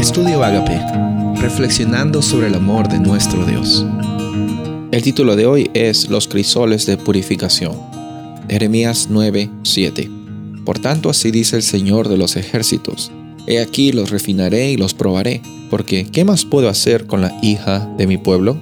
Estudio Agape, reflexionando sobre el amor de nuestro Dios. El título de hoy es Los crisoles de purificación. Jeremías 9:7. Por tanto así dice el Señor de los ejércitos, He aquí los refinaré y los probaré, porque ¿qué más puedo hacer con la hija de mi pueblo?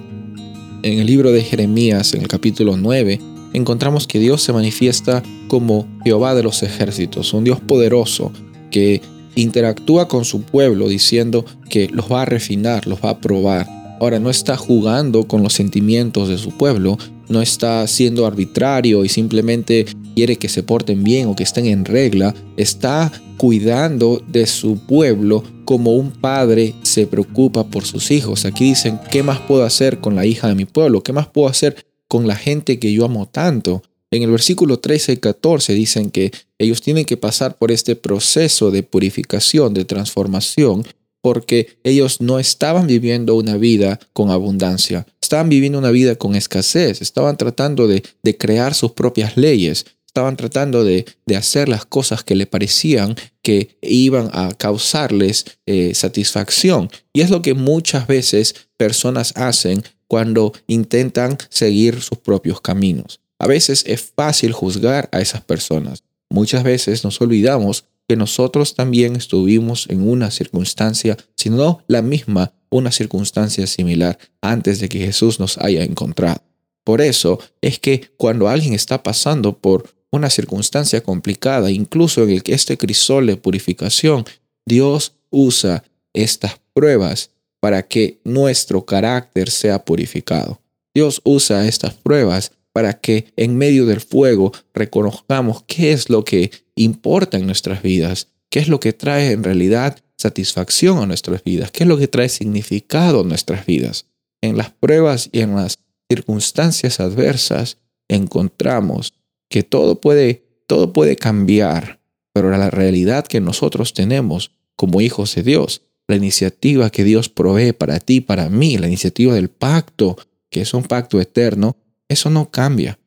En el libro de Jeremías, en el capítulo 9, encontramos que Dios se manifiesta como Jehová de los ejércitos, un Dios poderoso que interactúa con su pueblo diciendo que los va a refinar, los va a probar. Ahora no está jugando con los sentimientos de su pueblo, no está siendo arbitrario y simplemente quiere que se porten bien o que estén en regla, está cuidando de su pueblo como un padre se preocupa por sus hijos. Aquí dicen, ¿qué más puedo hacer con la hija de mi pueblo? ¿Qué más puedo hacer con la gente que yo amo tanto? En el versículo 13 y 14 dicen que ellos tienen que pasar por este proceso de purificación, de transformación, porque ellos no estaban viviendo una vida con abundancia, estaban viviendo una vida con escasez, estaban tratando de, crear sus propias leyes, estaban tratando de, hacer las cosas que le parecían que iban a causarles eh, satisfacción. Y es lo que muchas veces personas hacen cuando intentan seguir sus propios caminos. A veces es fácil juzgar a esas personas. Muchas veces nos olvidamos que nosotros también estuvimos en una circunstancia, si no la misma, una circunstancia similar antes de que Jesús nos haya encontrado. Por eso es que cuando alguien está pasando por una circunstancia complicada, incluso en el que este crisol de purificación, Dios usa estas pruebas para que nuestro carácter sea purificado. Dios usa estas pruebas para que en medio del fuego reconozcamos qué es lo que importa en nuestras vidas, qué es lo que trae en realidad satisfacción a nuestras vidas, qué es lo que trae significado a nuestras vidas. En las pruebas y en las circunstancias adversas encontramos que todo puede, todo puede cambiar, pero la realidad que nosotros tenemos como hijos de Dios, la iniciativa que Dios provee para ti, para mí, la iniciativa del pacto, que es un pacto eterno, eso no cambia.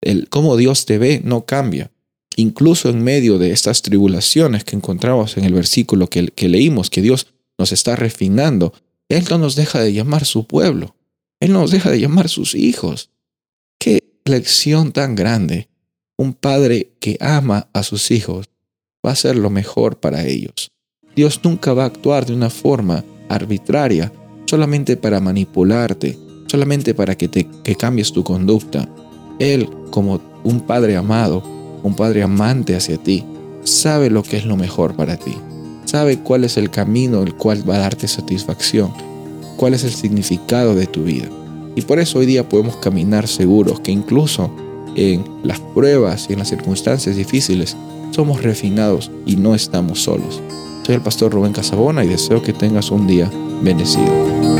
El cómo Dios te ve no cambia. Incluso en medio de estas tribulaciones que encontramos en el versículo que, que leímos, que Dios nos está refinando, Él no nos deja de llamar su pueblo. Él no nos deja de llamar sus hijos. Qué lección tan grande. Un padre que ama a sus hijos va a hacer lo mejor para ellos. Dios nunca va a actuar de una forma arbitraria solamente para manipularte, solamente para que, te, que cambies tu conducta. Él, como un padre amado, un padre amante hacia ti, sabe lo que es lo mejor para ti. Sabe cuál es el camino el cual va a darte satisfacción, cuál es el significado de tu vida. Y por eso hoy día podemos caminar seguros que incluso en las pruebas y en las circunstancias difíciles somos refinados y no estamos solos. Soy el pastor Rubén Casabona y deseo que tengas un día bendecido.